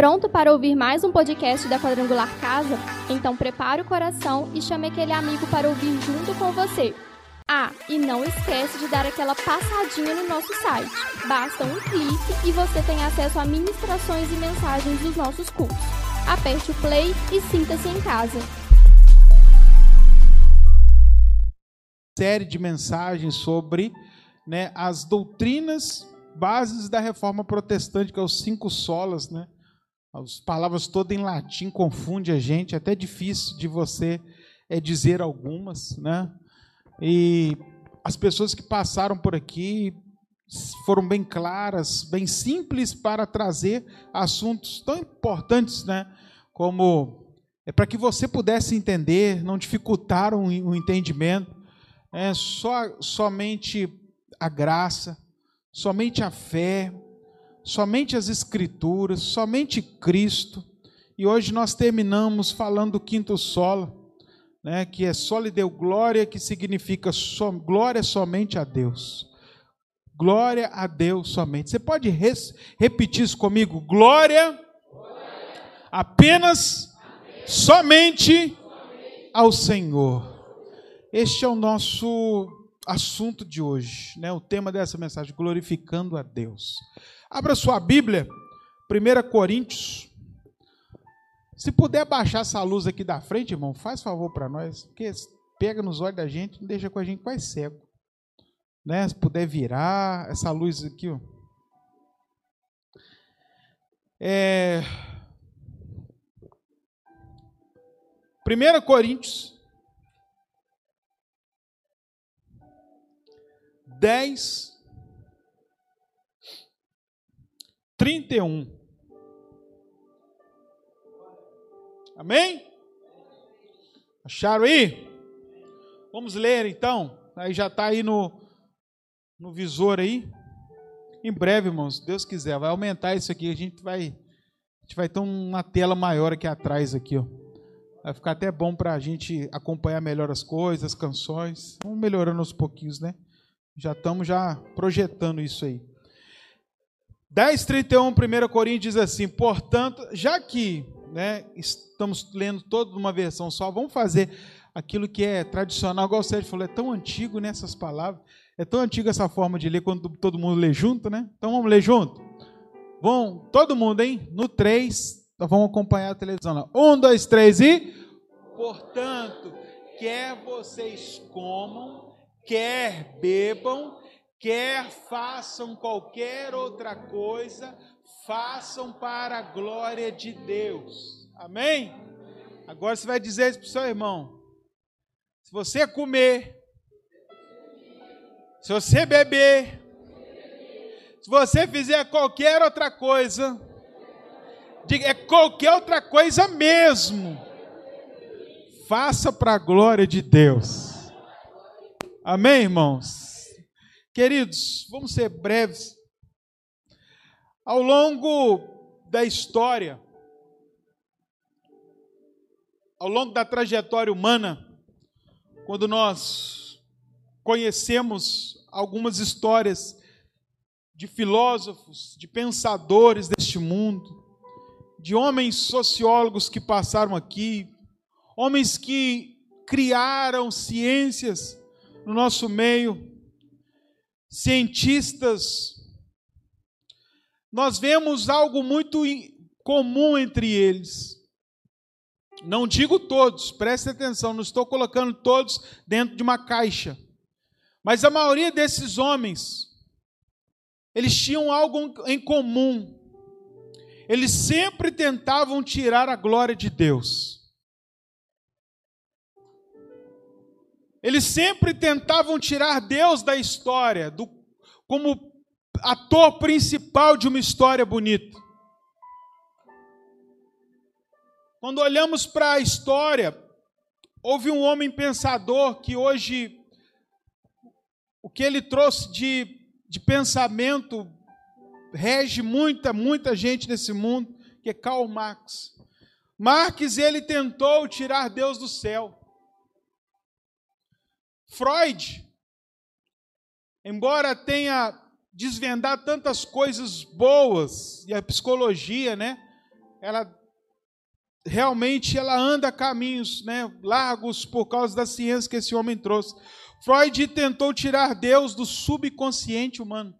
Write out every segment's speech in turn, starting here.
Pronto para ouvir mais um podcast da Quadrangular Casa? Então prepare o coração e chame aquele amigo para ouvir junto com você. Ah, e não esquece de dar aquela passadinha no nosso site. Basta um clique e você tem acesso a ministrações e mensagens dos nossos cursos. Aperte o play e sinta-se em casa. Série de mensagens sobre né, as doutrinas bases da reforma protestante, que é os cinco solas, né? As palavras todas em latim confunde a gente, é até difícil de você é, dizer algumas, né? E as pessoas que passaram por aqui foram bem claras, bem simples para trazer assuntos tão importantes, né? Como é para que você pudesse entender, não dificultaram o entendimento, é só somente a graça, somente a fé, somente as Escrituras, somente Cristo. E hoje nós terminamos falando do quinto solo, né, que é só deu glória, que significa so, glória somente a Deus. Glória a Deus somente. Você pode res, repetir isso comigo? Glória, glória. apenas, somente ao Senhor. Este é o nosso assunto de hoje, né? O tema dessa mensagem, glorificando a Deus. Abra sua Bíblia, 1 Coríntios. Se puder baixar essa luz aqui da frente, irmão, faz favor para nós, porque pega nos olhos da gente, não deixa com a gente quase cego. Né? Se puder virar essa luz aqui, ó. É... 1 Coríntios 10, 31. Amém? Acharam aí? Vamos ler então. Aí já está aí no, no visor aí. Em breve, irmãos, Deus quiser, vai aumentar isso aqui. A gente vai, a gente vai ter uma tela maior aqui atrás aqui, ó. Vai ficar até bom para a gente acompanhar melhor as coisas, as canções. Vamos melhorando aos pouquinhos, né? Já estamos já projetando isso aí. 10:31, 1 Coríntios diz assim: "Portanto, já que, né, estamos lendo toda uma versão só, vamos fazer aquilo que é tradicional, igual o Sérgio falou, é tão antigo nessas palavras, é tão antiga essa forma de ler quando todo mundo lê junto, né? Então vamos ler junto? Vão, todo mundo, hein? No 3, nós vamos acompanhar a televisão lá. 1, 2, 3 e. Portanto, quer vocês comam quer bebam, quer façam qualquer outra coisa, façam para a glória de Deus. Amém? Agora você vai dizer isso para o seu irmão. Se você comer, se você beber, se você fizer qualquer outra coisa, diga, é qualquer outra coisa mesmo, faça para a glória de Deus. Amém, irmãos? Queridos, vamos ser breves. Ao longo da história, ao longo da trajetória humana, quando nós conhecemos algumas histórias de filósofos, de pensadores deste mundo, de homens sociólogos que passaram aqui, homens que criaram ciências no nosso meio, cientistas, nós vemos algo muito comum entre eles. Não digo todos, preste atenção, não estou colocando todos dentro de uma caixa. Mas a maioria desses homens, eles tinham algo em comum. Eles sempre tentavam tirar a glória de Deus. Eles sempre tentavam tirar Deus da história, do, como ator principal de uma história bonita. Quando olhamos para a história, houve um homem pensador que hoje, o que ele trouxe de, de pensamento, rege muita, muita gente nesse mundo, que é Karl Marx. Marx, ele tentou tirar Deus do céu. Freud, embora tenha desvendado tantas coisas boas, e a psicologia, né? ela realmente ela anda caminhos né, largos por causa da ciência que esse homem trouxe. Freud tentou tirar Deus do subconsciente humano.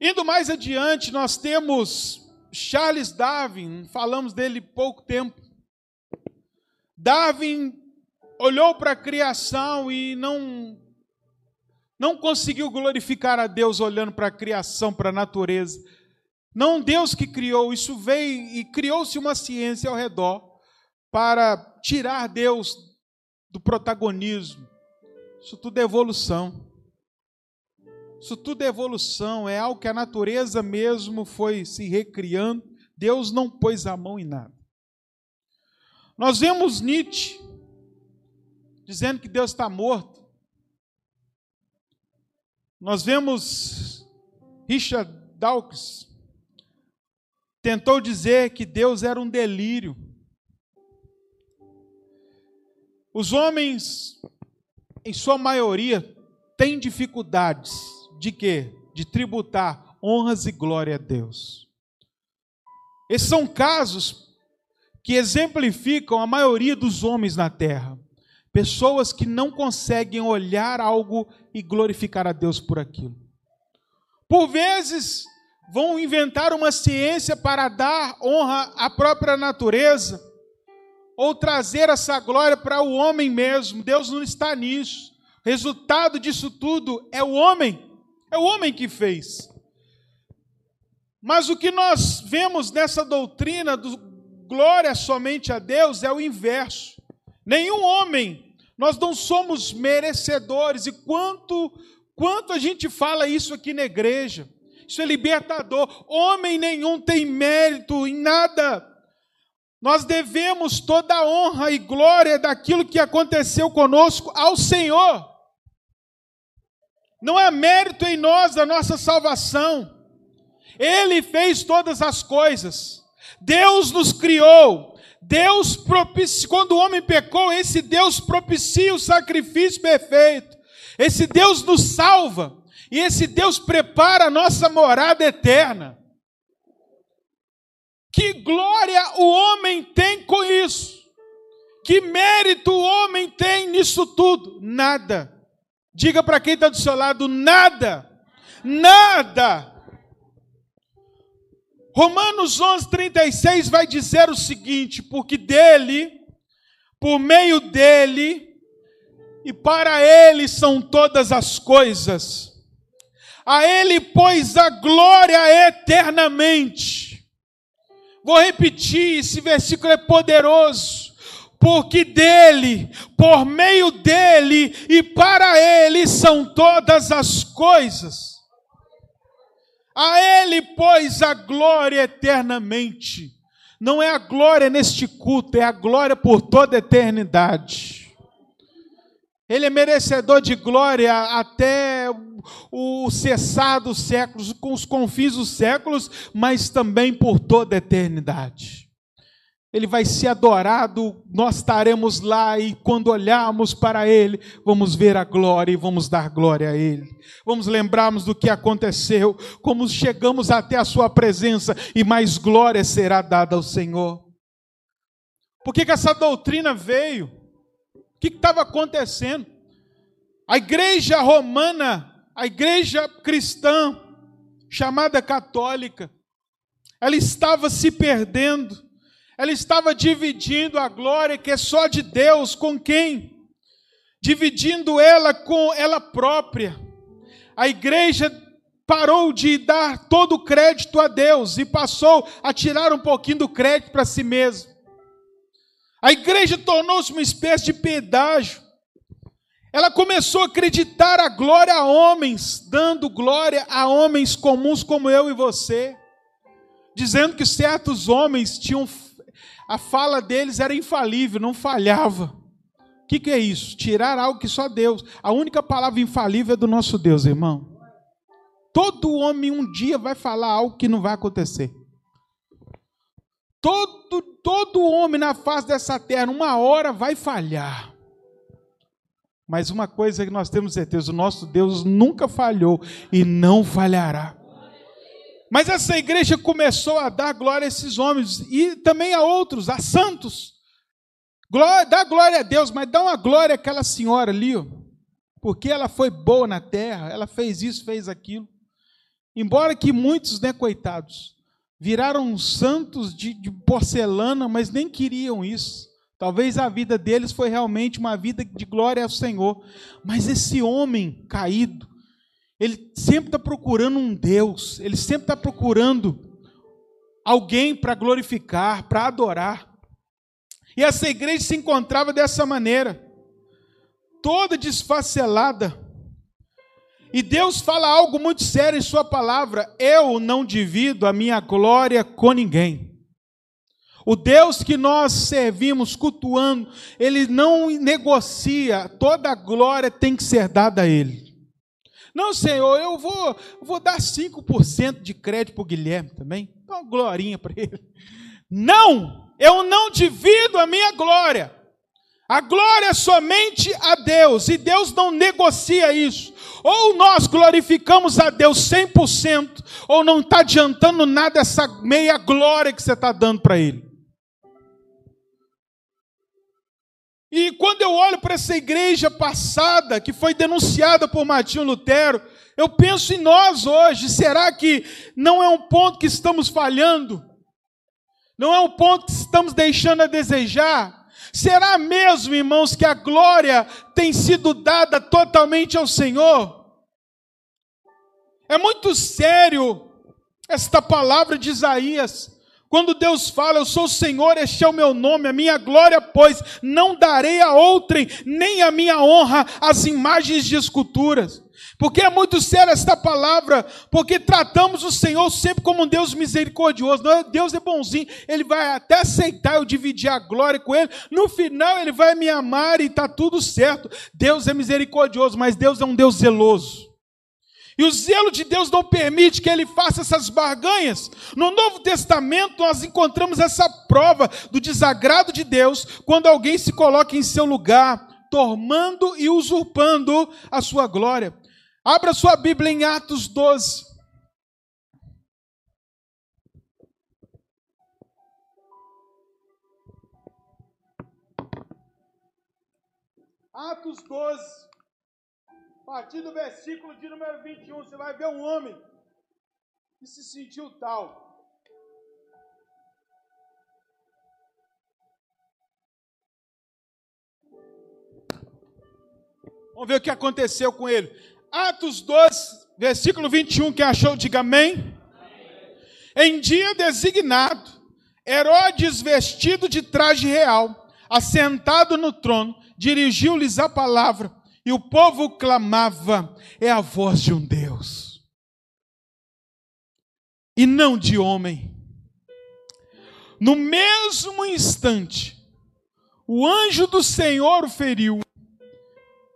Indo mais adiante, nós temos Charles Darwin, falamos dele pouco tempo. Darwin olhou para a criação e não não conseguiu glorificar a Deus olhando para a criação, para a natureza. Não Deus que criou, isso veio e criou-se uma ciência ao redor para tirar Deus do protagonismo. Isso tudo é evolução. Isso tudo é evolução, é algo que a natureza mesmo foi se recriando. Deus não pôs a mão em nada. Nós vemos Nietzsche dizendo que Deus está morto. Nós vemos Richard Dawkins tentou dizer que Deus era um delírio. Os homens, em sua maioria, têm dificuldades de quê? De tributar honras e glória a Deus. Esses são casos que exemplificam a maioria dos homens na terra. Pessoas que não conseguem olhar algo e glorificar a Deus por aquilo. Por vezes, vão inventar uma ciência para dar honra à própria natureza, ou trazer essa glória para o homem mesmo. Deus não está nisso. Resultado disso tudo é o homem é o homem que fez. Mas o que nós vemos nessa doutrina do glória somente a Deus é o inverso. Nenhum homem, nós não somos merecedores. E quanto, quanto a gente fala isso aqui na igreja? Isso é libertador. Homem nenhum tem mérito em nada. Nós devemos toda a honra e glória daquilo que aconteceu conosco ao Senhor. Não há mérito em nós da nossa salvação. Ele fez todas as coisas. Deus nos criou. Deus propicia, quando o homem pecou, esse Deus propicia o sacrifício perfeito. Esse Deus nos salva. E esse Deus prepara a nossa morada eterna. Que glória o homem tem com isso? Que mérito o homem tem nisso tudo? Nada. Diga para quem está do seu lado: nada, nada. Romanos 11, 36 vai dizer o seguinte: porque dele, por meio dele, e para ele são todas as coisas. A ele, pois, a glória eternamente. Vou repetir, esse versículo é poderoso porque dele, por meio dele e para ele são todas as coisas. A ele, pois, a glória eternamente. Não é a glória neste culto, é a glória por toda a eternidade. Ele é merecedor de glória até o cessar dos séculos, com os confins dos séculos, mas também por toda a eternidade ele vai ser adorado, nós estaremos lá e quando olharmos para ele, vamos ver a glória e vamos dar glória a ele. Vamos lembrarmos do que aconteceu, como chegamos até a sua presença e mais glória será dada ao Senhor. Por que, que essa doutrina veio? O que estava acontecendo? A igreja romana, a igreja cristã, chamada católica, ela estava se perdendo ela estava dividindo a glória que é só de Deus com quem? Dividindo ela com ela própria. A igreja parou de dar todo o crédito a Deus e passou a tirar um pouquinho do crédito para si mesmo. A igreja tornou-se uma espécie de pedágio. Ela começou a acreditar a glória a homens, dando glória a homens comuns como eu e você, dizendo que certos homens tinham a fala deles era infalível, não falhava. O que, que é isso? Tirar algo que só Deus. A única palavra infalível é do nosso Deus, irmão. Todo homem um dia vai falar algo que não vai acontecer. Todo, todo homem na face dessa terra, uma hora vai falhar. Mas uma coisa que nós temos certeza: o nosso Deus nunca falhou e não falhará. Mas essa igreja começou a dar glória a esses homens e também a outros, a santos. Glória, dá glória a Deus, mas dá uma glória àquela senhora ali, ó, porque ela foi boa na terra, ela fez isso, fez aquilo. Embora que muitos, né, coitados, viraram santos de, de porcelana, mas nem queriam isso. Talvez a vida deles foi realmente uma vida de glória ao Senhor. Mas esse homem caído, ele sempre está procurando um Deus, ele sempre está procurando alguém para glorificar, para adorar. E essa igreja se encontrava dessa maneira, toda desfacelada. E Deus fala algo muito sério em Sua palavra: eu não divido a minha glória com ninguém. O Deus que nós servimos, cultuando, Ele não negocia, toda a glória tem que ser dada a Ele. Não, Senhor, eu vou, vou dar 5% de crédito para o Guilherme também. Dá uma glorinha para ele. Não, eu não divido a minha glória. A glória é somente a Deus, e Deus não negocia isso. Ou nós glorificamos a Deus 100%, ou não está adiantando nada essa meia glória que você está dando para Ele. E quando eu olho para essa igreja passada, que foi denunciada por Martinho Lutero, eu penso em nós hoje. Será que não é um ponto que estamos falhando? Não é um ponto que estamos deixando a desejar? Será mesmo, irmãos, que a glória tem sido dada totalmente ao Senhor? É muito sério esta palavra de Isaías. Quando Deus fala, eu sou o Senhor, este é o meu nome, a minha glória, pois não darei a outrem, nem a minha honra às imagens de esculturas. Porque é muito séria esta palavra, porque tratamos o Senhor sempre como um Deus misericordioso. Não, Deus é bonzinho, Ele vai até aceitar eu dividir a glória com Ele. No final, Ele vai me amar e está tudo certo. Deus é misericordioso, mas Deus é um Deus zeloso. E o zelo de Deus não permite que ele faça essas barganhas. No Novo Testamento, nós encontramos essa prova do desagrado de Deus quando alguém se coloca em seu lugar, tomando e usurpando a sua glória. Abra sua Bíblia em Atos 12. Atos 12. A partir do versículo de número 21, você vai ver um homem que se sentiu tal. Vamos ver o que aconteceu com ele. Atos 12, versículo 21, quem achou, diga amém. amém. Em dia designado, Herodes, vestido de traje real, assentado no trono, dirigiu-lhes a palavra e o povo clamava: é a voz de um Deus, e não de homem. No mesmo instante, o anjo do Senhor o feriu,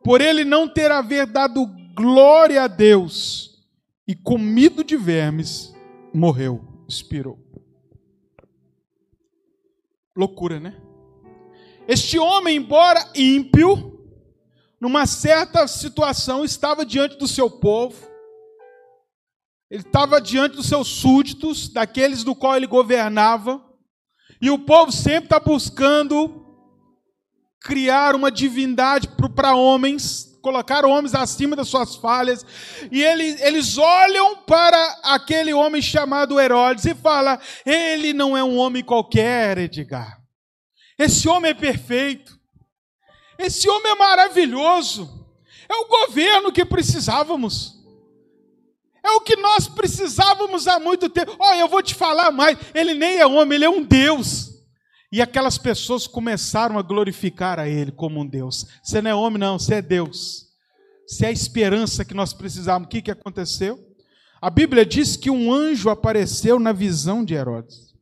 por ele não ter haver dado glória a Deus, e comido de vermes, morreu, expirou. Loucura, né? Este homem, embora ímpio, numa certa situação, estava diante do seu povo, ele estava diante dos seus súditos, daqueles do qual ele governava, e o povo sempre está buscando criar uma divindade para homens, colocar homens acima das suas falhas, e eles, eles olham para aquele homem chamado Herodes e falam: ele não é um homem qualquer, Edgar. Esse homem é perfeito. Esse homem é maravilhoso. É o governo que precisávamos. É o que nós precisávamos há muito tempo. Olha, eu vou te falar mais. Ele nem é homem, ele é um Deus. E aquelas pessoas começaram a glorificar a ele como um Deus. Você não é homem, não, você é Deus. Você é a esperança que nós precisávamos. O que, que aconteceu? A Bíblia diz que um anjo apareceu na visão de Herodes.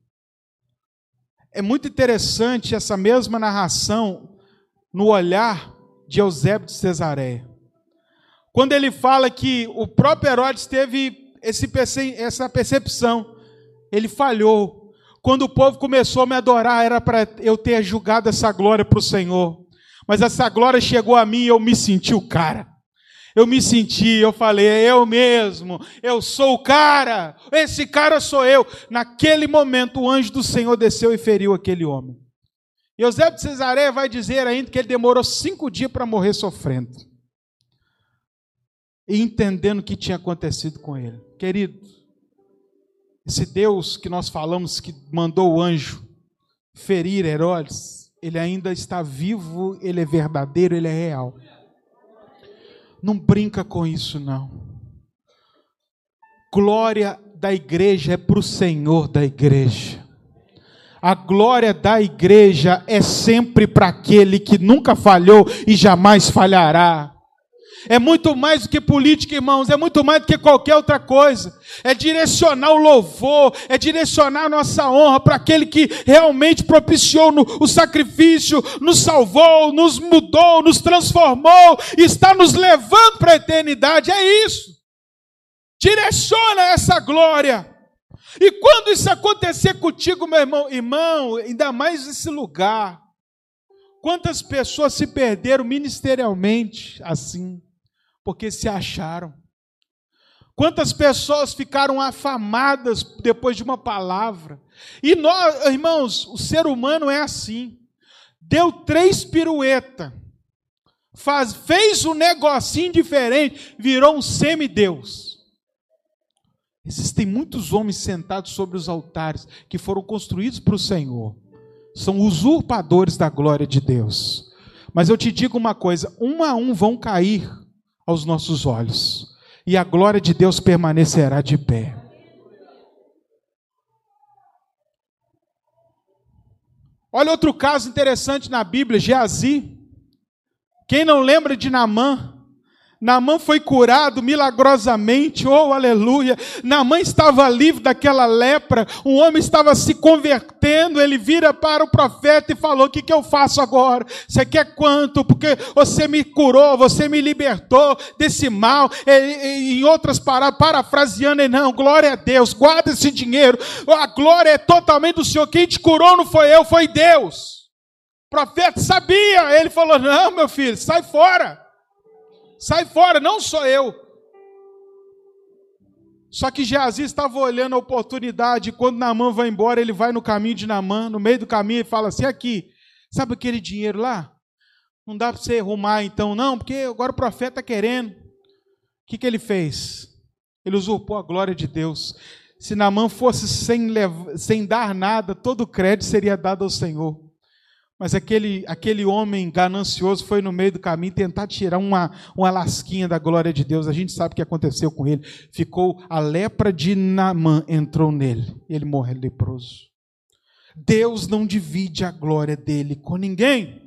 É muito interessante essa mesma narração no olhar de Eusébio de Cesareia. Quando ele fala que o próprio Herodes teve esse, essa percepção, ele falhou. Quando o povo começou a me adorar, era para eu ter julgado essa glória para o Senhor. Mas essa glória chegou a mim e eu me senti o cara. Eu me senti, eu falei, é eu mesmo, eu sou o cara, esse cara sou eu. Naquele momento, o anjo do Senhor desceu e feriu aquele homem. Eusébio de Cesareia vai dizer ainda que ele demorou cinco dias para morrer sofrendo. E entendendo o que tinha acontecido com ele. Querido, esse Deus que nós falamos que mandou o anjo ferir Herodes, ele ainda está vivo, ele é verdadeiro, ele é real. Não brinca com isso, não. Glória da igreja é para o Senhor da igreja. A glória da igreja é sempre para aquele que nunca falhou e jamais falhará. É muito mais do que política, irmãos, é muito mais do que qualquer outra coisa. É direcionar o louvor, é direcionar a nossa honra para aquele que realmente propiciou no, o sacrifício, nos salvou, nos mudou, nos transformou, está nos levando para a eternidade. É isso. Direciona essa glória. E quando isso acontecer contigo, meu irmão, irmão, ainda mais nesse lugar, quantas pessoas se perderam ministerialmente assim? porque se acharam. Quantas pessoas ficaram afamadas depois de uma palavra? E nós, irmãos, o ser humano é assim. Deu três pirueta, faz, fez um negocinho diferente, virou um semideus. Existem muitos homens sentados sobre os altares que foram construídos para o Senhor. São usurpadores da glória de Deus. Mas eu te digo uma coisa: um a um vão cair aos nossos olhos, e a glória de Deus permanecerá de pé. Olha outro caso interessante na Bíblia, Geazi. Quem não lembra de Naamã? Naamã foi curado milagrosamente, oh aleluia. Naamã estava livre daquela lepra, um homem estava se convertendo. Ele vira para o profeta e falou: O que, que eu faço agora? Você quer quanto? Porque você me curou, você me libertou desse mal. em outras palavras, parafraseando, não, glória a Deus, guarda esse dinheiro. A glória é totalmente do Senhor. Quem te curou não foi eu, foi Deus. O profeta sabia, ele falou: Não, meu filho, sai fora. Sai fora, não sou eu. Só que Geazi estava olhando a oportunidade, quando Naamã vai embora, ele vai no caminho de Naamã, no meio do caminho, e fala assim: aqui, sabe aquele dinheiro lá? Não dá para você arrumar então, não, porque agora o profeta está querendo. O que, que ele fez? Ele usurpou a glória de Deus. Se Naamã fosse sem, sem dar nada, todo o crédito seria dado ao Senhor. Mas aquele, aquele homem ganancioso foi no meio do caminho tentar tirar uma, uma lasquinha da glória de Deus. A gente sabe o que aconteceu com ele. Ficou a lepra de Naamã entrou nele. Ele morreu leproso. Deus não divide a glória dele com ninguém.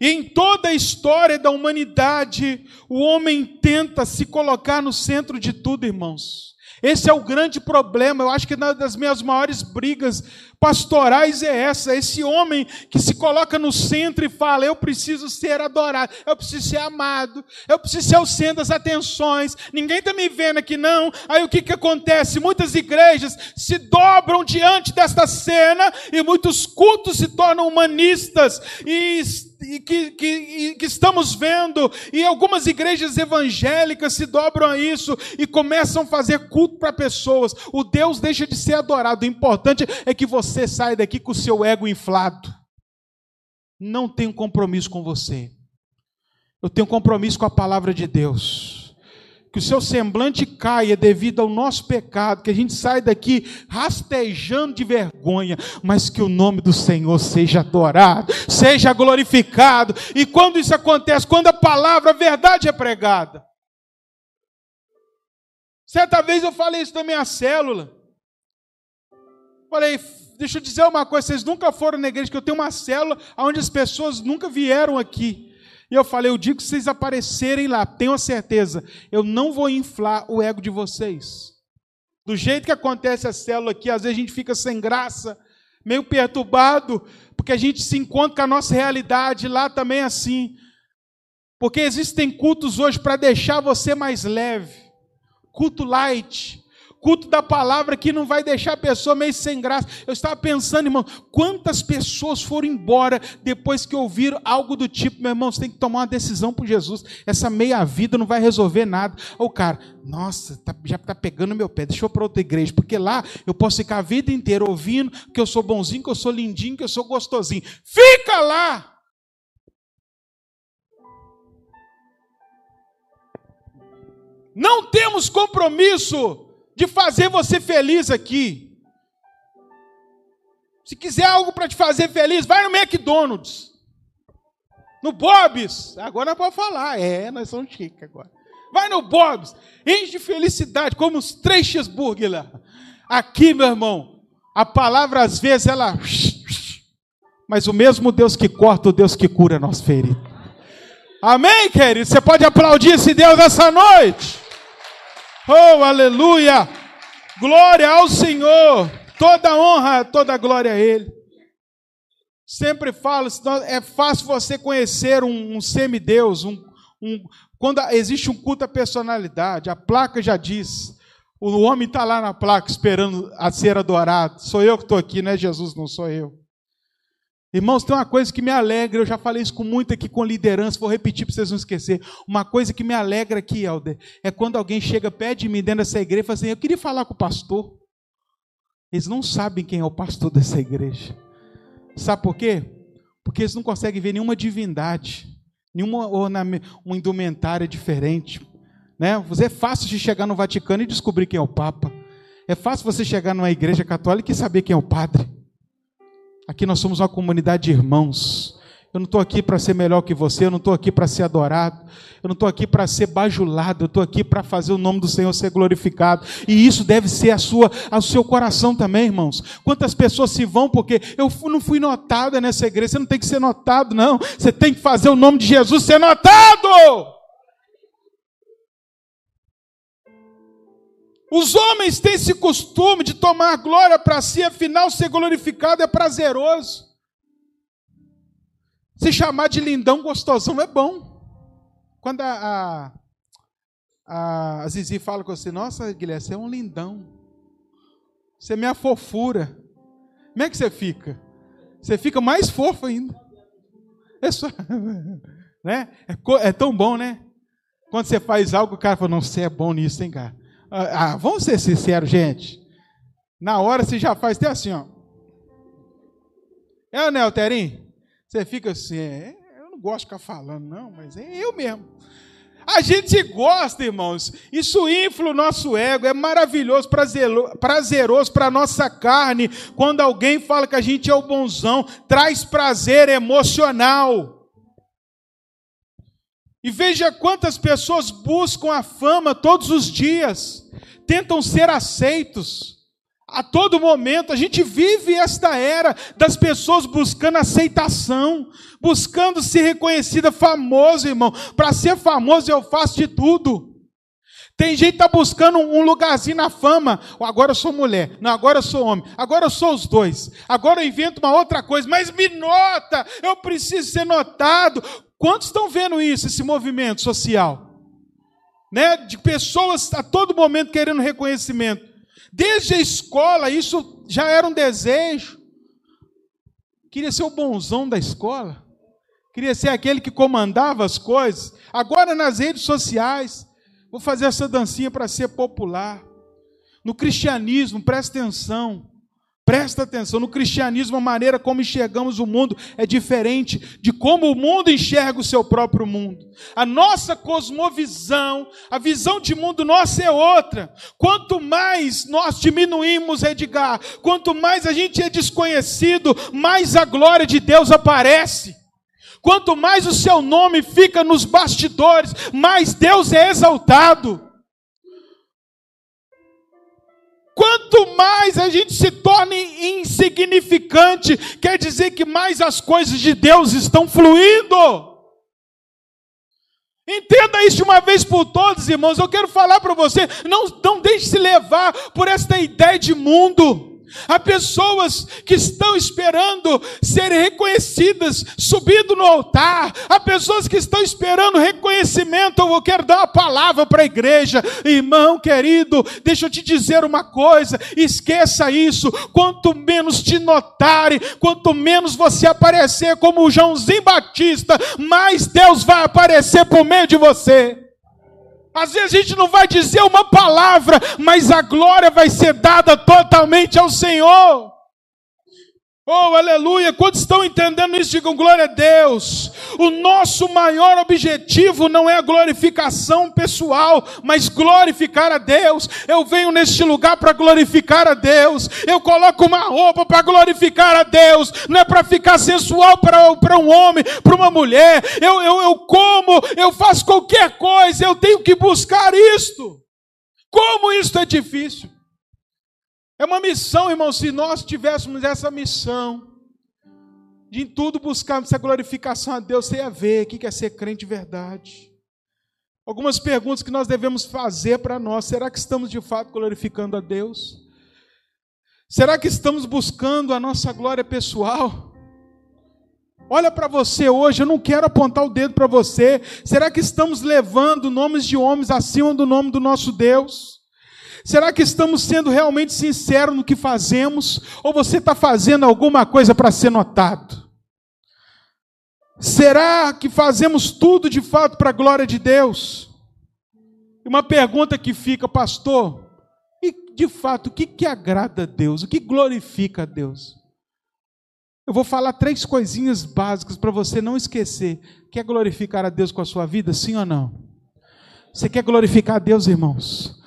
E em toda a história da humanidade, o homem tenta se colocar no centro de tudo, irmãos. Esse é o grande problema. Eu acho que uma das minhas maiores brigas pastorais é essa. Esse homem que se coloca no centro e fala: Eu preciso ser adorado, eu preciso ser amado, eu preciso ser o centro das atenções. Ninguém está me vendo aqui, não. Aí o que, que acontece? Muitas igrejas se dobram diante desta cena e muitos cultos se tornam humanistas e que, que, que, estamos vendo, e algumas igrejas evangélicas se dobram a isso e começam a fazer culto para pessoas. O Deus deixa de ser adorado. O importante é que você saia daqui com o seu ego inflado. Não tenho compromisso com você. Eu tenho compromisso com a palavra de Deus que o seu semblante caia devido ao nosso pecado, que a gente sai daqui rastejando de vergonha, mas que o nome do Senhor seja adorado, seja glorificado. E quando isso acontece, quando a palavra, a verdade é pregada. Certa vez eu falei isso na minha célula. Falei, deixa eu dizer uma coisa, vocês nunca foram na igreja, que eu tenho uma célula onde as pessoas nunca vieram aqui. E eu falei, eu digo que vocês aparecerem lá, tenho a certeza, eu não vou inflar o ego de vocês. Do jeito que acontece a célula aqui, às vezes a gente fica sem graça, meio perturbado, porque a gente se encontra com a nossa realidade, lá também assim. Porque existem cultos hoje para deixar você mais leve. Culto light, culto da palavra que não vai deixar a pessoa meio sem graça. Eu estava pensando, irmão, quantas pessoas foram embora depois que ouviram algo do tipo, meu irmão, você tem que tomar uma decisão por Jesus. Essa meia vida não vai resolver nada. O cara, nossa, tá, já está pegando meu pé, deixa eu para outra igreja, porque lá eu posso ficar a vida inteira ouvindo que eu sou bonzinho, que eu sou lindinho, que eu sou gostosinho. Fica lá! Não temos compromisso de fazer você feliz aqui. Se quiser algo para te fazer feliz, vai no McDonald's. No Bob's. Agora pode falar. É, nós somos chiques agora. Vai no Bob's. Enche de felicidade, como os três cheeseburger lá. Aqui, meu irmão, a palavra às vezes ela. Mas o mesmo Deus que corta, o Deus que cura nosso ferido. Amém, querido? Você pode aplaudir esse Deus essa noite? Oh, aleluia! Glória ao Senhor! Toda honra, toda glória a Ele. Sempre falo, é fácil você conhecer um, um semideus, um, um, quando existe um culto à personalidade, a placa já diz, o homem está lá na placa esperando a ser adorado. Sou eu que estou aqui, não é Jesus, não sou eu. Irmãos, tem uma coisa que me alegra, eu já falei isso com muito aqui com liderança, vou repetir para vocês não esquecer. Uma coisa que me alegra aqui, Helder, é quando alguém chega perto de mim dentro dessa igreja e fala assim: Eu queria falar com o pastor. Eles não sabem quem é o pastor dessa igreja. Sabe por quê? Porque eles não conseguem ver nenhuma divindade, nenhuma uma indumentária diferente. Né? É fácil de chegar no Vaticano e descobrir quem é o Papa. É fácil você chegar numa igreja católica e saber quem é o padre. Aqui nós somos uma comunidade de irmãos. Eu não estou aqui para ser melhor que você, eu não estou aqui para ser adorado, eu não estou aqui para ser bajulado, eu estou aqui para fazer o nome do Senhor ser glorificado. E isso deve ser a sua, ao seu coração também, irmãos. Quantas pessoas se vão porque eu não fui notada nessa igreja? Você não tem que ser notado, não. Você tem que fazer o nome de Jesus ser notado. Os homens têm esse costume de tomar glória para si, afinal, ser glorificado é prazeroso. Se chamar de lindão gostosão é bom. Quando a, a, a Zizi fala com você, nossa, Guilherme, você é um lindão. Você é minha fofura. Como é que você fica? Você fica mais fofo ainda. É, só, né? é, é tão bom, né? Quando você faz algo, o cara fala, não, você é bom nisso, hein, cara? Ah, ah, vamos ser sinceros, gente. Na hora você já faz até assim, ó. É o Nelterim? Você fica assim, é, eu não gosto de ficar falando, não, mas é eu mesmo. A gente gosta, irmãos. Isso infla o nosso ego. É maravilhoso, prazeroso para a nossa carne. Quando alguém fala que a gente é o bonzão, traz prazer emocional. E veja quantas pessoas buscam a fama todos os dias, tentam ser aceitos. A todo momento, a gente vive esta era das pessoas buscando aceitação, buscando ser reconhecida, famoso, irmão. Para ser famoso, eu faço de tudo. Tem gente que está buscando um lugarzinho na fama. Agora eu sou mulher, não, agora eu sou homem, agora eu sou os dois. Agora eu invento uma outra coisa, mas me nota, eu preciso ser notado. Quantos estão vendo isso, esse movimento social? Né? De pessoas a todo momento querendo reconhecimento. Desde a escola, isso já era um desejo. Queria ser o bonzão da escola. Queria ser aquele que comandava as coisas. Agora nas redes sociais, vou fazer essa dancinha para ser popular. No cristianismo, presta atenção. Presta atenção, no cristianismo a maneira como enxergamos o mundo é diferente de como o mundo enxerga o seu próprio mundo. A nossa cosmovisão, a visão de mundo nossa é outra. Quanto mais nós diminuímos, Edgar, quanto mais a gente é desconhecido, mais a glória de Deus aparece. Quanto mais o seu nome fica nos bastidores, mais Deus é exaltado. Quanto mais a gente se torna insignificante, quer dizer que mais as coisas de Deus estão fluindo. Entenda isso de uma vez por todas, irmãos. Eu quero falar para você: não, não deixe se levar por esta ideia de mundo. Há pessoas que estão esperando serem reconhecidas, subindo no altar. Há pessoas que estão esperando reconhecimento. Eu quero dar uma palavra para a igreja. Irmão querido, deixa eu te dizer uma coisa: esqueça isso. Quanto menos te notarem, quanto menos você aparecer como o Joãozinho Batista, mais Deus vai aparecer por meio de você. Às vezes a gente não vai dizer uma palavra, mas a glória vai ser dada totalmente ao Senhor. Oh, aleluia! Quantos estão entendendo isso? Digam glória a Deus. O nosso maior objetivo não é a glorificação pessoal, mas glorificar a Deus. Eu venho neste lugar para glorificar a Deus. Eu coloco uma roupa para glorificar a Deus. Não é para ficar sensual para um homem, para uma mulher. Eu, eu, eu como, eu faço qualquer coisa. Eu tenho que buscar isto. Como isto é difícil. É uma missão, irmão. Se nós tivéssemos essa missão, de em tudo buscarmos essa glorificação a Deus, você ia ver o que é ser crente de verdade. Algumas perguntas que nós devemos fazer para nós: será que estamos de fato glorificando a Deus? Será que estamos buscando a nossa glória pessoal? Olha para você hoje, eu não quero apontar o dedo para você. Será que estamos levando nomes de homens acima do nome do nosso Deus? Será que estamos sendo realmente sinceros no que fazemos? Ou você está fazendo alguma coisa para ser notado? Será que fazemos tudo de fato para a glória de Deus? Uma pergunta que fica, pastor, e de fato, o que, que agrada a Deus? O que glorifica a Deus? Eu vou falar três coisinhas básicas para você não esquecer. Quer glorificar a Deus com a sua vida, sim ou não? Você quer glorificar a Deus, irmãos?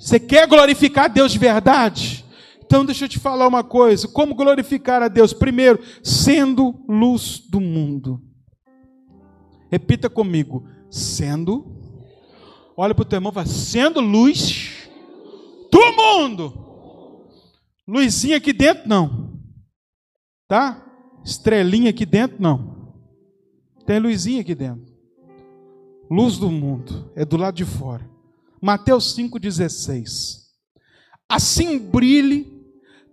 Você quer glorificar a Deus de verdade? Então deixa eu te falar uma coisa: como glorificar a Deus? Primeiro, sendo luz do mundo. Repita comigo: sendo. Olha para o teu irmão, fala, sendo luz do mundo. Luzinha aqui dentro, não. Tá? Estrelinha aqui dentro, não. Tem luzinha aqui dentro. Luz do mundo é do lado de fora. Mateus 5,16. Assim brilhe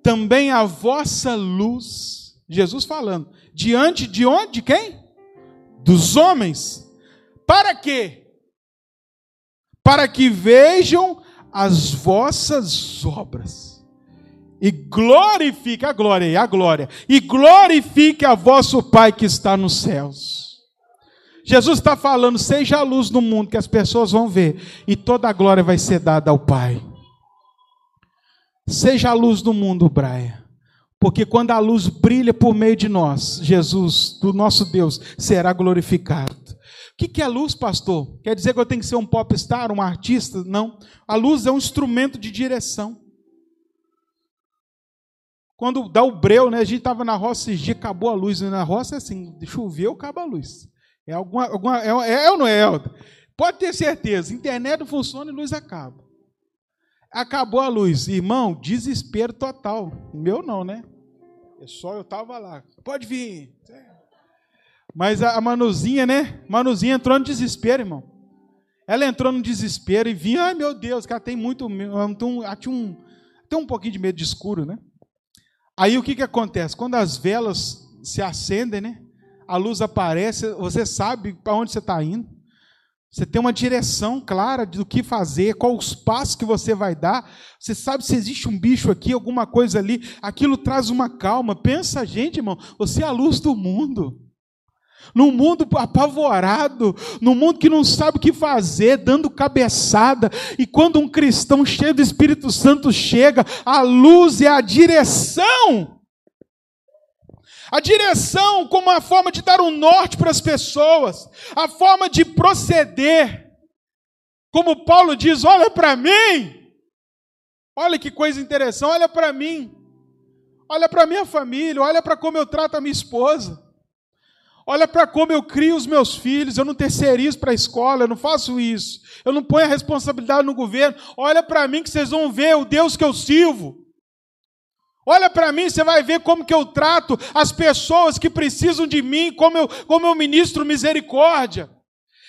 também a vossa luz, Jesus falando, diante de onde? De quem? Dos homens. Para quê? Para que vejam as vossas obras e glorifique a glória, a glória, e glorifique a vosso Pai que está nos céus. Jesus está falando: seja a luz do mundo que as pessoas vão ver, e toda a glória vai ser dada ao Pai. Seja a luz do mundo, Braia. Porque quando a luz brilha por meio de nós, Jesus, do nosso Deus, será glorificado. O que é luz, pastor? Quer dizer que eu tenho que ser um popstar, um artista? Não. A luz é um instrumento de direção. Quando dá o breu, né? A gente estava na roça esses dias, acabou a luz. Na roça é assim, choveu, acaba a luz. É alguma, alguma é, é, é ou não é? Pode ter certeza, internet funciona e luz acaba. Acabou a luz, irmão, desespero total. Meu não, né? É só eu tava lá. Pode vir. Mas a, Manuzinha, né? Manuzinha entrou no desespero, irmão. Ela entrou no desespero e vinha, ai meu Deus, ela tem muito, ela tinha um, tem um pouquinho de medo de escuro, né? Aí o que que acontece? Quando as velas se acendem, né? A luz aparece, você sabe para onde você está indo. Você tem uma direção clara do que fazer, qual os passos que você vai dar. Você sabe se existe um bicho aqui, alguma coisa ali. Aquilo traz uma calma. Pensa, gente, irmão, você é a luz do mundo. Num mundo apavorado, num mundo que não sabe o que fazer, dando cabeçada. E quando um cristão cheio do Espírito Santo chega, a luz é a direção a direção como uma forma de dar um norte para as pessoas, a forma de proceder. Como Paulo diz: olha para mim, olha que coisa interessante, olha para mim, olha para minha família, olha para como eu trato a minha esposa, olha para como eu crio os meus filhos, eu não terceirizo para a escola, eu não faço isso, eu não ponho a responsabilidade no governo, olha para mim que vocês vão ver o Deus que eu sirvo. Olha para mim, você vai ver como que eu trato as pessoas que precisam de mim, como eu, como eu ministro misericórdia.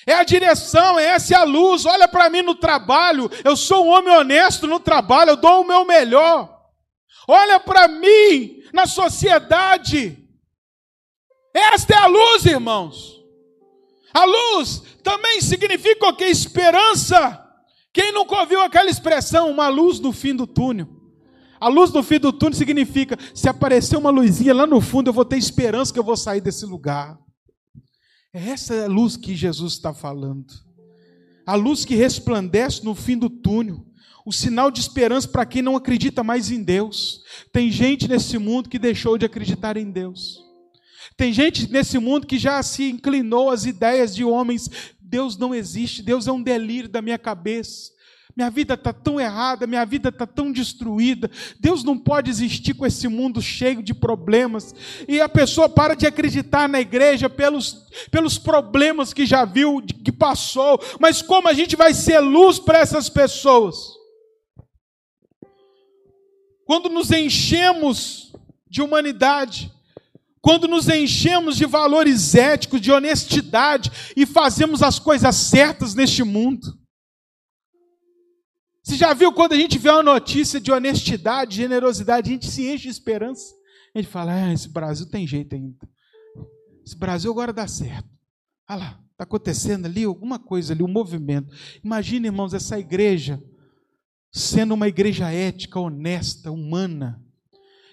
É a direção, é essa é a luz. Olha para mim no trabalho. Eu sou um homem honesto no trabalho, eu dou o meu melhor. Olha para mim na sociedade. Esta é a luz, irmãos. A luz também significa o que? Esperança. Quem nunca ouviu aquela expressão, uma luz no fim do túnel? A luz no fim do túnel significa: se aparecer uma luzinha lá no fundo, eu vou ter esperança que eu vou sair desse lugar. É essa luz que Jesus está falando. A luz que resplandece no fim do túnel. O sinal de esperança para quem não acredita mais em Deus. Tem gente nesse mundo que deixou de acreditar em Deus. Tem gente nesse mundo que já se inclinou às ideias de homens. Deus não existe, Deus é um delírio da minha cabeça. Minha vida está tão errada, minha vida está tão destruída. Deus não pode existir com esse mundo cheio de problemas. E a pessoa para de acreditar na igreja pelos, pelos problemas que já viu, que passou. Mas como a gente vai ser luz para essas pessoas? Quando nos enchemos de humanidade, quando nos enchemos de valores éticos, de honestidade e fazemos as coisas certas neste mundo. Você já viu quando a gente vê uma notícia de honestidade, generosidade, a gente se enche de esperança? A gente fala: ah, esse Brasil tem jeito ainda. Esse Brasil agora dá certo. Olha lá, está acontecendo ali alguma coisa ali, um movimento. Imagina, irmãos, essa igreja sendo uma igreja ética, honesta, humana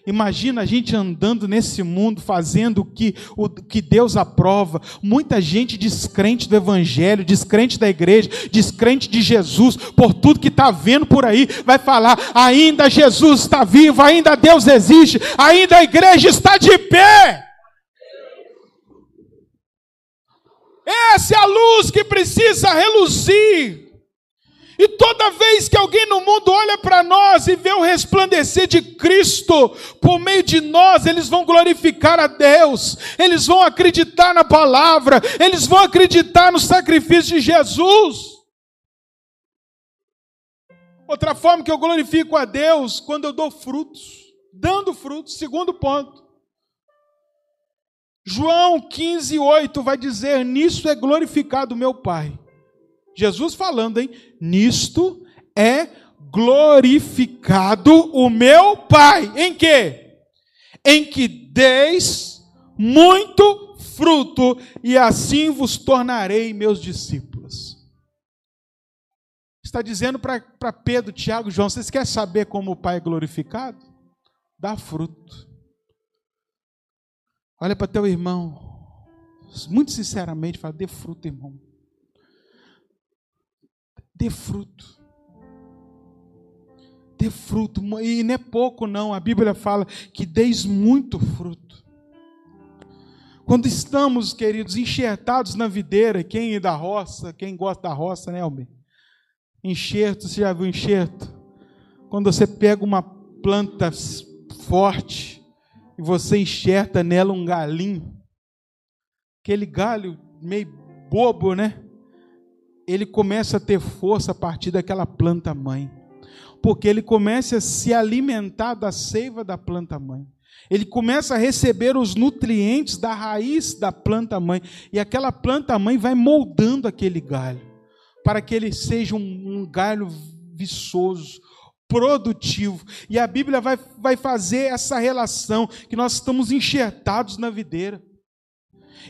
Imagina a gente andando nesse mundo, fazendo o que, o que Deus aprova. Muita gente descrente do Evangelho, descrente da igreja, descrente de Jesus, por tudo que está vendo por aí, vai falar: ainda Jesus está vivo, ainda Deus existe, ainda a igreja está de pé. Essa é a luz que precisa reluzir. E toda vez que alguém no mundo olha para nós e vê o resplandecer de Cristo por meio de nós, eles vão glorificar a Deus, eles vão acreditar na palavra, eles vão acreditar no sacrifício de Jesus. Outra forma que eu glorifico a Deus quando eu dou frutos, dando frutos, segundo ponto. João 15, 8 vai dizer: Nisso é glorificado meu Pai Jesus falando, hein? Nisto é glorificado o meu Pai. Em que? Em que deis muito fruto, e assim vos tornarei meus discípulos. Está dizendo para Pedro, Tiago, João: vocês querem saber como o Pai é glorificado? Dá fruto. Olha para teu irmão, muito sinceramente, fala: dê fruto, irmão dê fruto. Dê fruto, e não é pouco, não. A Bíblia fala que deis muito fruto. Quando estamos, queridos, enxertados na videira, quem é da roça, quem gosta da roça, né, Almer? Enxerto, você já viu enxerto? Quando você pega uma planta forte e você enxerta nela um galinho, aquele galho meio bobo, né? Ele começa a ter força a partir daquela planta mãe. Porque ele começa a se alimentar da seiva da planta mãe. Ele começa a receber os nutrientes da raiz da planta mãe. E aquela planta mãe vai moldando aquele galho. Para que ele seja um, um galho viçoso, produtivo. E a Bíblia vai, vai fazer essa relação que nós estamos enxertados na videira.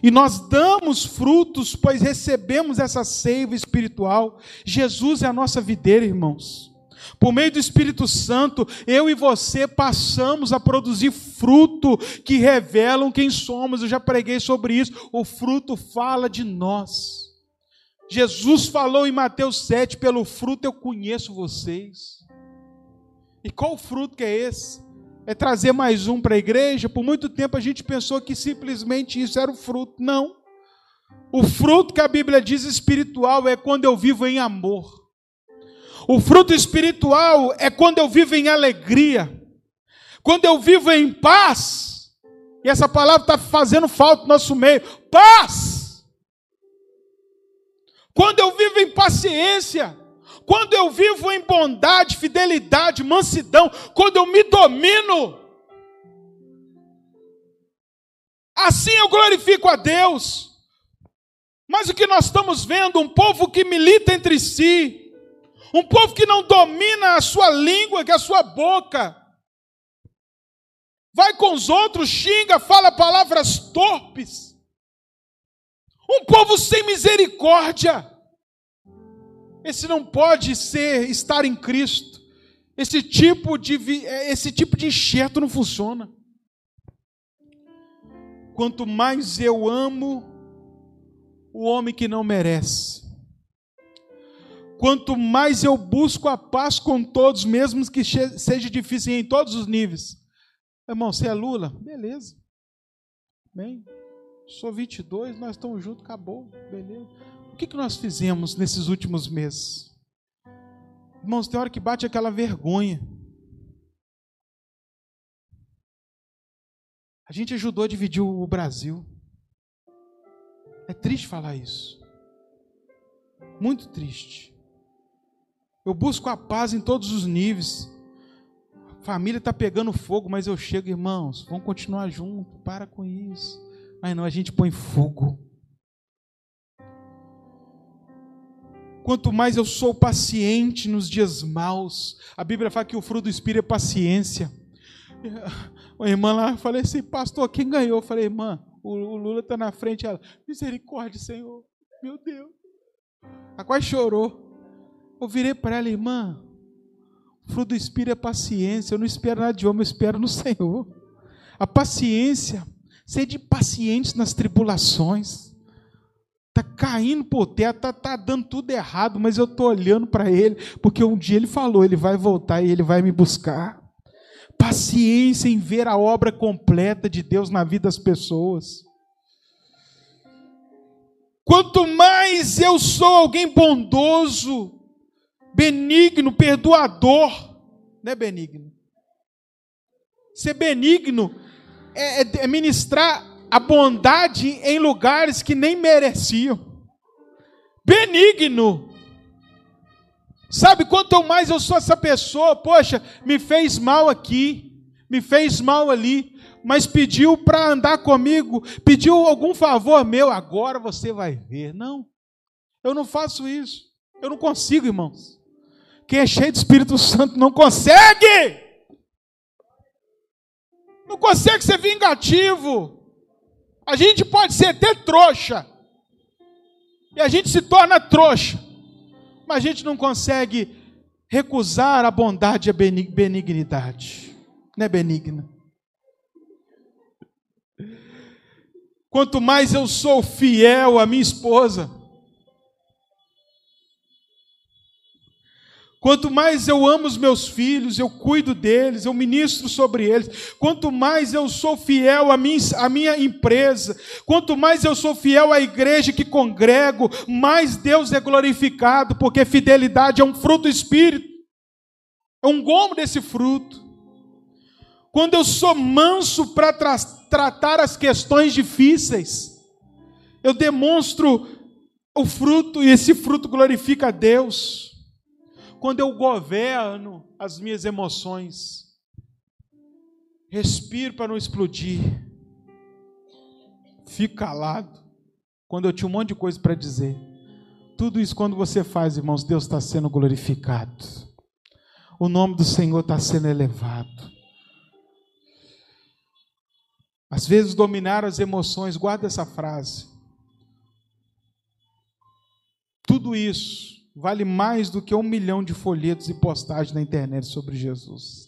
E nós damos frutos, pois recebemos essa seiva espiritual. Jesus é a nossa videira, irmãos. Por meio do Espírito Santo, eu e você passamos a produzir fruto que revelam quem somos. Eu já preguei sobre isso. O fruto fala de nós. Jesus falou em Mateus 7: pelo fruto eu conheço vocês. E qual fruto que é esse? É trazer mais um para a igreja. Por muito tempo a gente pensou que simplesmente isso era o fruto. Não. O fruto que a Bíblia diz espiritual é quando eu vivo em amor. O fruto espiritual é quando eu vivo em alegria. Quando eu vivo em paz. E essa palavra está fazendo falta no nosso meio. Paz. Quando eu vivo em paciência quando eu vivo em bondade, fidelidade, mansidão, quando eu me domino, assim eu glorifico a Deus. Mas o que nós estamos vendo, um povo que milita entre si, um povo que não domina a sua língua, que é a sua boca, vai com os outros, xinga, fala palavras torpes. Um povo sem misericórdia. Esse não pode ser estar em Cristo. Esse tipo de esse tipo de enxerto não funciona. Quanto mais eu amo o homem que não merece, quanto mais eu busco a paz com todos, mesmo que seja difícil em todos os níveis, Irmão, você é Lula? Beleza. Bem, sou 22, nós estamos juntos, acabou. Beleza. O que, que nós fizemos nesses últimos meses? Irmãos, tem hora que bate aquela vergonha. A gente ajudou a dividir o Brasil. É triste falar isso. Muito triste. Eu busco a paz em todos os níveis. Família está pegando fogo, mas eu chego, irmãos, vamos continuar junto, para com isso. Mas não, a gente põe fogo. Quanto mais eu sou paciente nos dias maus, a Bíblia fala que o fruto do Espírito é paciência. A irmã lá, falei assim, pastor, quem ganhou? Eu falei, irmã, o Lula está na frente. Ela, misericórdia, Senhor, meu Deus. Ela quase chorou. Eu virei para ela, irmã, o fruto do Espírito é paciência. Eu não espero nada de homem, eu espero no Senhor. A paciência, sede pacientes nas tribulações. Está caindo por terra, está tá dando tudo errado, mas eu estou olhando para Ele, porque um dia Ele falou, Ele vai voltar e Ele vai me buscar. Paciência em ver a obra completa de Deus na vida das pessoas. Quanto mais eu sou alguém bondoso, benigno, perdoador. Não é benigno. Ser benigno é, é, é ministrar a bondade em lugares que nem mereciam. Benigno. Sabe, quanto mais eu sou essa pessoa, poxa, me fez mal aqui, me fez mal ali, mas pediu para andar comigo, pediu algum favor meu, agora você vai ver. Não, eu não faço isso, eu não consigo, irmãos. Quem é cheio do Espírito Santo não consegue. Não consegue ser vingativo. A gente pode ser até trouxa. E a gente se torna trouxa. Mas a gente não consegue recusar a bondade e a benignidade. Não é benigna. Quanto mais eu sou fiel à minha esposa, Quanto mais eu amo os meus filhos, eu cuido deles, eu ministro sobre eles. Quanto mais eu sou fiel à minha, à minha empresa, quanto mais eu sou fiel à igreja que congrego, mais Deus é glorificado, porque fidelidade é um fruto do Espírito, é um gomo desse fruto. Quando eu sou manso para tra tratar as questões difíceis, eu demonstro o fruto e esse fruto glorifica a Deus quando eu governo as minhas emoções, respiro para não explodir, fico calado, quando eu tinha um monte de coisa para dizer. Tudo isso, quando você faz, irmãos, Deus está sendo glorificado, o nome do Senhor está sendo elevado. Às vezes, dominar as emoções, guarda essa frase. Tudo isso vale mais do que um milhão de folhetos e postagens na internet sobre Jesus.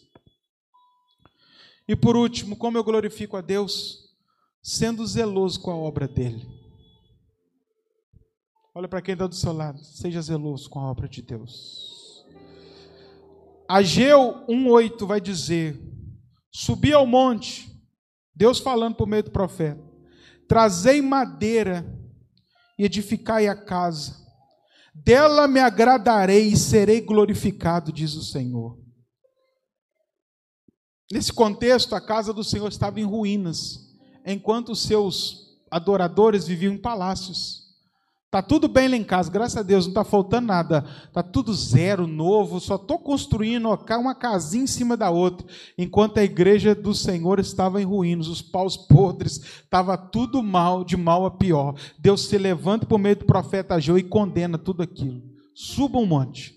E por último, como eu glorifico a Deus? Sendo zeloso com a obra dele. Olha para quem está do seu lado, seja zeloso com a obra de Deus. Ageu 1,8 vai dizer: Subi ao monte, Deus falando por meio do profeta, trazei madeira e edificai a casa dela me agradarei e serei glorificado, diz o Senhor. Nesse contexto, a casa do Senhor estava em ruínas, enquanto os seus adoradores viviam em palácios. Tá tudo bem lá em casa, graças a Deus, não está faltando nada. Tá tudo zero, novo, só estou construindo uma casinha em cima da outra. Enquanto a igreja do Senhor estava em ruínas, os paus podres, estava tudo mal, de mal a pior. Deus se levanta por meio do profeta Ageu e condena tudo aquilo. Subam um monte,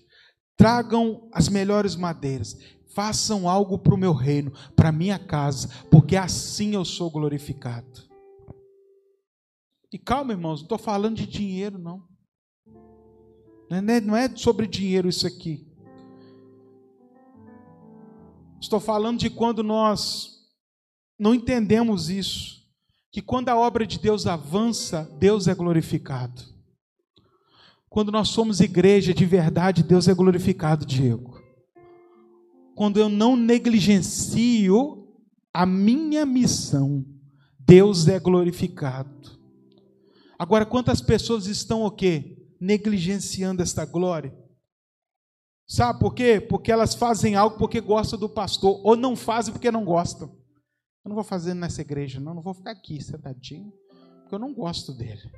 tragam as melhores madeiras, façam algo para o meu reino, para minha casa, porque assim eu sou glorificado. E calma, irmãos, não estou falando de dinheiro, não. Não é, é sobre dinheiro isso aqui. Estou falando de quando nós não entendemos isso, que quando a obra de Deus avança, Deus é glorificado. Quando nós somos igreja de verdade, Deus é glorificado, Diego. Quando eu não negligencio a minha missão, Deus é glorificado. Agora, quantas pessoas estão o quê? Negligenciando esta glória? Sabe por quê? Porque elas fazem algo porque gostam do pastor, ou não fazem porque não gostam. Eu não vou fazer nessa igreja, não, não vou ficar aqui sentadinho, porque eu não gosto dele.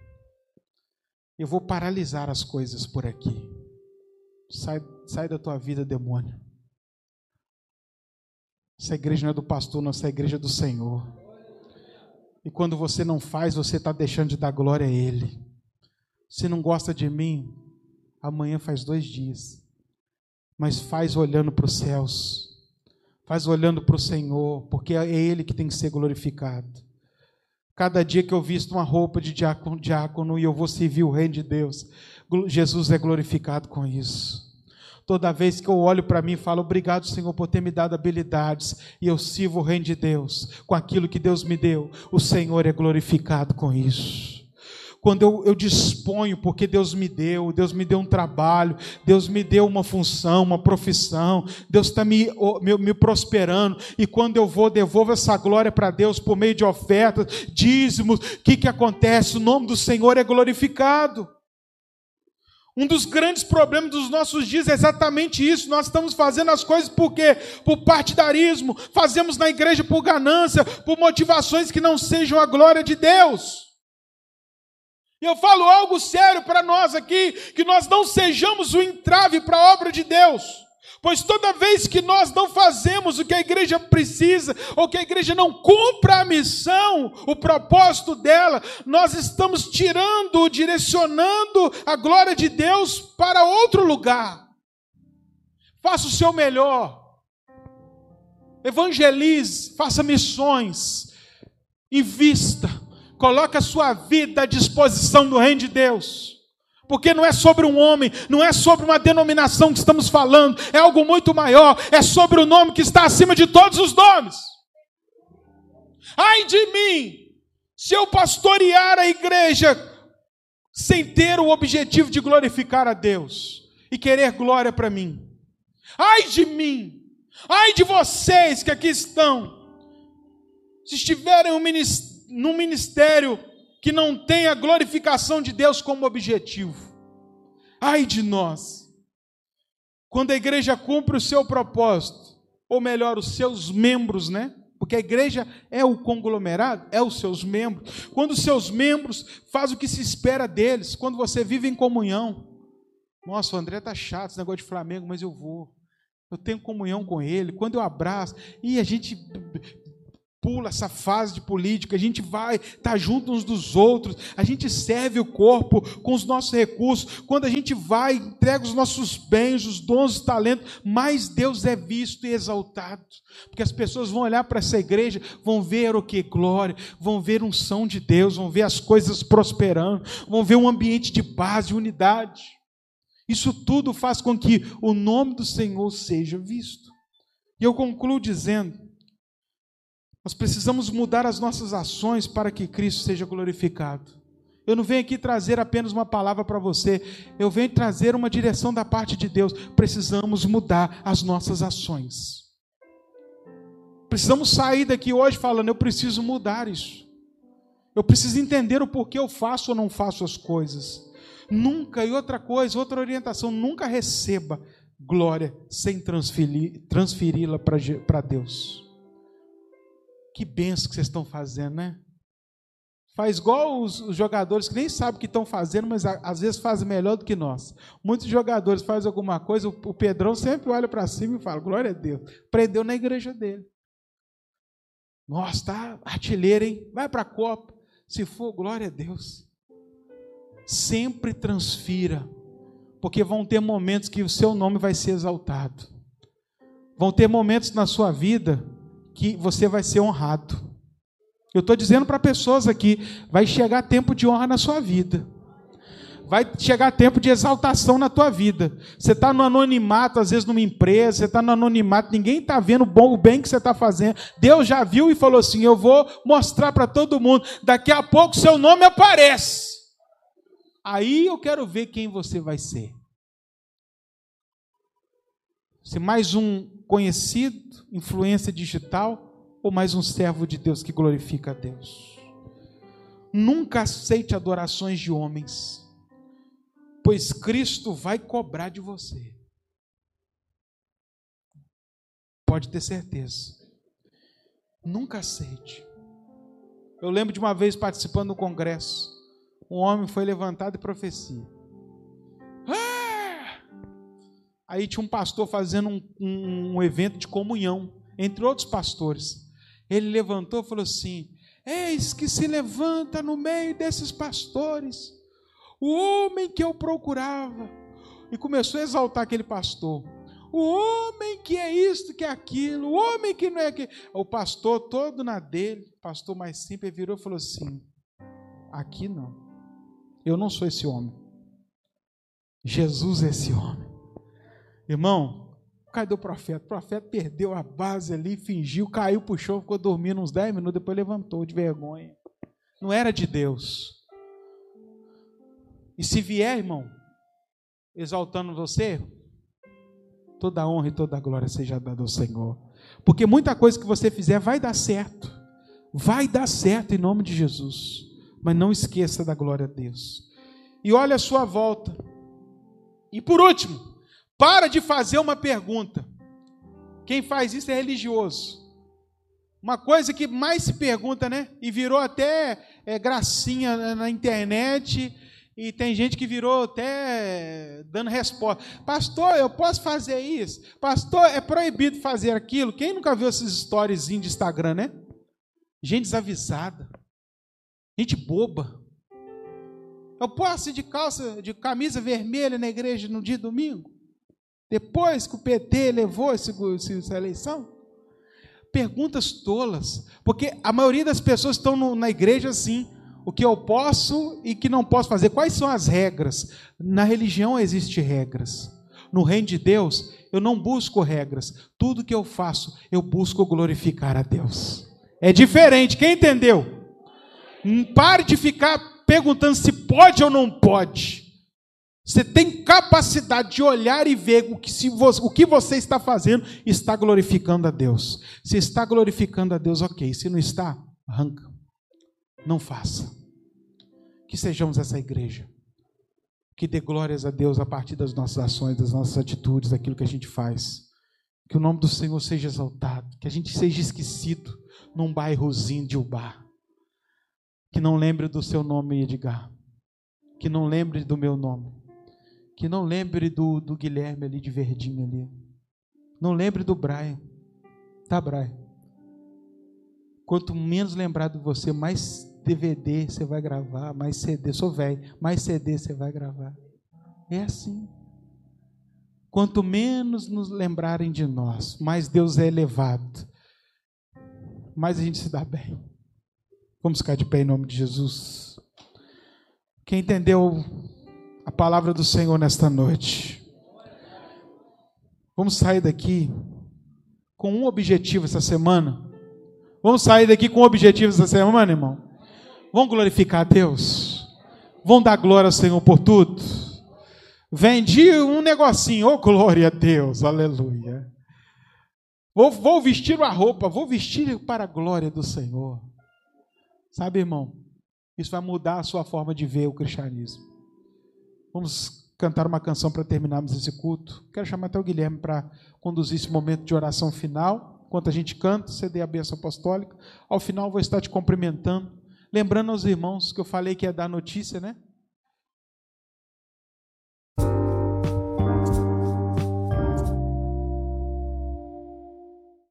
Eu vou paralisar as coisas por aqui. Sai, sai da tua vida, demônio. Essa igreja não é do pastor, não, essa igreja é do Senhor. E quando você não faz, você está deixando de dar glória a Ele. Se não gosta de mim, amanhã faz dois dias. Mas faz olhando para os céus. Faz olhando para o Senhor, porque é Ele que tem que ser glorificado. Cada dia que eu visto uma roupa de diácono, diácono e eu vou servir o reino de Deus, Jesus é glorificado com isso. Toda vez que eu olho para mim e falo, obrigado, Senhor, por ter me dado habilidades, e eu sirvo o reino de Deus com aquilo que Deus me deu, o Senhor é glorificado com isso quando eu, eu, disponho, porque Deus me deu, Deus me deu um trabalho, Deus me deu uma função, uma profissão, Deus está me, me, me, prosperando, e quando eu vou, devolvo essa glória para Deus por meio de ofertas, dízimos, o que, que acontece? O nome do Senhor é glorificado. Um dos grandes problemas dos nossos dias é exatamente isso. Nós estamos fazendo as coisas por quê? Por partidarismo, fazemos na igreja por ganância, por motivações que não sejam a glória de Deus. E eu falo algo sério para nós aqui, que nós não sejamos o entrave para a obra de Deus. Pois toda vez que nós não fazemos o que a igreja precisa, ou que a igreja não cumpra a missão, o propósito dela, nós estamos tirando, direcionando a glória de Deus para outro lugar. Faça o seu melhor. Evangelize, faça missões, invista Coloque a sua vida à disposição do reino de Deus. Porque não é sobre um homem, não é sobre uma denominação que estamos falando, é algo muito maior, é sobre o nome que está acima de todos os nomes. Ai de mim, se eu pastorear a igreja sem ter o objetivo de glorificar a Deus e querer glória para mim. Ai de mim, ai de vocês que aqui estão, se estiverem um num ministério que não tem a glorificação de Deus como objetivo. Ai de nós! Quando a igreja cumpre o seu propósito, ou melhor, os seus membros, né? Porque a igreja é o conglomerado, é os seus membros. Quando os seus membros fazem o que se espera deles, quando você vive em comunhão. Nossa, o André tá chato esse negócio de Flamengo, mas eu vou. Eu tenho comunhão com ele. Quando eu abraço, e a gente pula essa fase de política, a gente vai tá junto uns dos outros, a gente serve o corpo com os nossos recursos, quando a gente vai, entrega os nossos bens, os dons, os talentos, mais Deus é visto e exaltado, porque as pessoas vão olhar para essa igreja, vão ver o que? Glória, vão ver unção de Deus, vão ver as coisas prosperando, vão ver um ambiente de paz, de unidade. Isso tudo faz com que o nome do Senhor seja visto. E eu concluo dizendo nós precisamos mudar as nossas ações para que Cristo seja glorificado. Eu não venho aqui trazer apenas uma palavra para você, eu venho trazer uma direção da parte de Deus. Precisamos mudar as nossas ações. Precisamos sair daqui hoje falando, eu preciso mudar isso. Eu preciso entender o porquê eu faço ou não faço as coisas. Nunca, e outra coisa, outra orientação, nunca receba glória sem transferi-la para Deus. Que benção que vocês estão fazendo, né? Faz igual os, os jogadores que nem sabem o que estão fazendo, mas a, às vezes fazem melhor do que nós. Muitos jogadores fazem alguma coisa, o, o Pedrão sempre olha para cima e fala: Glória a Deus. Prendeu na igreja dele. Nossa, tá artilheiro, hein? Vai para a Copa. Se for, glória a Deus. Sempre transfira, porque vão ter momentos que o seu nome vai ser exaltado. Vão ter momentos na sua vida que você vai ser honrado. Eu estou dizendo para pessoas aqui: vai chegar tempo de honra na sua vida. Vai chegar tempo de exaltação na tua vida. Você está no anonimato, às vezes numa empresa, você está no anonimato, ninguém está vendo o bem que você está fazendo. Deus já viu e falou assim: Eu vou mostrar para todo mundo. Daqui a pouco seu nome aparece. Aí eu quero ver quem você vai ser. Se mais um conhecido, influência digital, ou mais um servo de Deus que glorifica a Deus. Nunca aceite adorações de homens, pois Cristo vai cobrar de você. Pode ter certeza. Nunca aceite. Eu lembro de uma vez participando do congresso, um homem foi levantado e profecia. Aí tinha um pastor fazendo um, um, um evento de comunhão, entre outros pastores. Ele levantou e falou assim: Eis que se levanta no meio desses pastores o homem que eu procurava. E começou a exaltar aquele pastor. O homem que é isto, que é aquilo, o homem que não é aquilo. O pastor todo na dele, pastor mais simples, virou e falou assim: Aqui não. Eu não sou esse homem. Jesus é esse homem. Irmão, cadê o profeta? O profeta perdeu a base ali, fingiu, caiu chão, ficou dormindo uns 10 minutos, depois levantou de vergonha. Não era de Deus. E se vier, irmão, exaltando você, toda a honra e toda a glória seja dada ao Senhor. Porque muita coisa que você fizer vai dar certo. Vai dar certo em nome de Jesus. Mas não esqueça da glória a Deus. E olha a sua volta. E por último, para de fazer uma pergunta. Quem faz isso é religioso. Uma coisa que mais se pergunta, né? E virou até é, gracinha na internet. E tem gente que virou até dando resposta. Pastor, eu posso fazer isso? Pastor, é proibido fazer aquilo? Quem nunca viu essas histórias de Instagram, né? Gente desavisada. Gente boba. Eu posso ir de calça, de camisa vermelha na igreja no dia domingo? Depois que o PT levou essa eleição? Perguntas tolas, porque a maioria das pessoas estão na igreja assim, o que eu posso e que não posso fazer. Quais são as regras? Na religião existem regras. No reino de Deus, eu não busco regras. Tudo que eu faço, eu busco glorificar a Deus. É diferente. Quem entendeu? Pare de ficar perguntando se pode ou não pode. Você tem capacidade de olhar e ver o que, se você, o que você está fazendo está glorificando a Deus. Se está glorificando a Deus, ok. Se não está, arranca. Não faça. Que sejamos essa igreja. Que dê glórias a Deus a partir das nossas ações, das nossas atitudes, daquilo que a gente faz. Que o nome do Senhor seja exaltado. Que a gente seja esquecido num bairrozinho de Ubá. Que não lembre do seu nome, Edgar. Que não lembre do meu nome que não lembre do, do Guilherme ali de verdinho ali. Não lembre do Brian. Tá, Brian? Quanto menos lembrar de você, mais DVD você vai gravar, mais CD, sou velho, mais CD você vai gravar. É assim. Quanto menos nos lembrarem de nós, mais Deus é elevado, mais a gente se dá bem. Vamos ficar de pé em nome de Jesus. Quem entendeu a palavra do Senhor nesta noite. Vamos sair daqui com um objetivo essa semana. Vamos sair daqui com um objetivo essa semana, irmão. Vamos glorificar a Deus. Vamos dar glória ao Senhor por tudo. Vendi um negocinho, oh glória a Deus, aleluia. Vou, vou vestir uma roupa, vou vestir para a glória do Senhor. Sabe, irmão, isso vai mudar a sua forma de ver o cristianismo. Vamos cantar uma canção para terminarmos esse culto. Quero chamar até o Guilherme para conduzir esse momento de oração final. Enquanto a gente canta, você dê a bênção apostólica. Ao final, vou estar te cumprimentando. Lembrando aos irmãos que eu falei que ia dar notícia, né?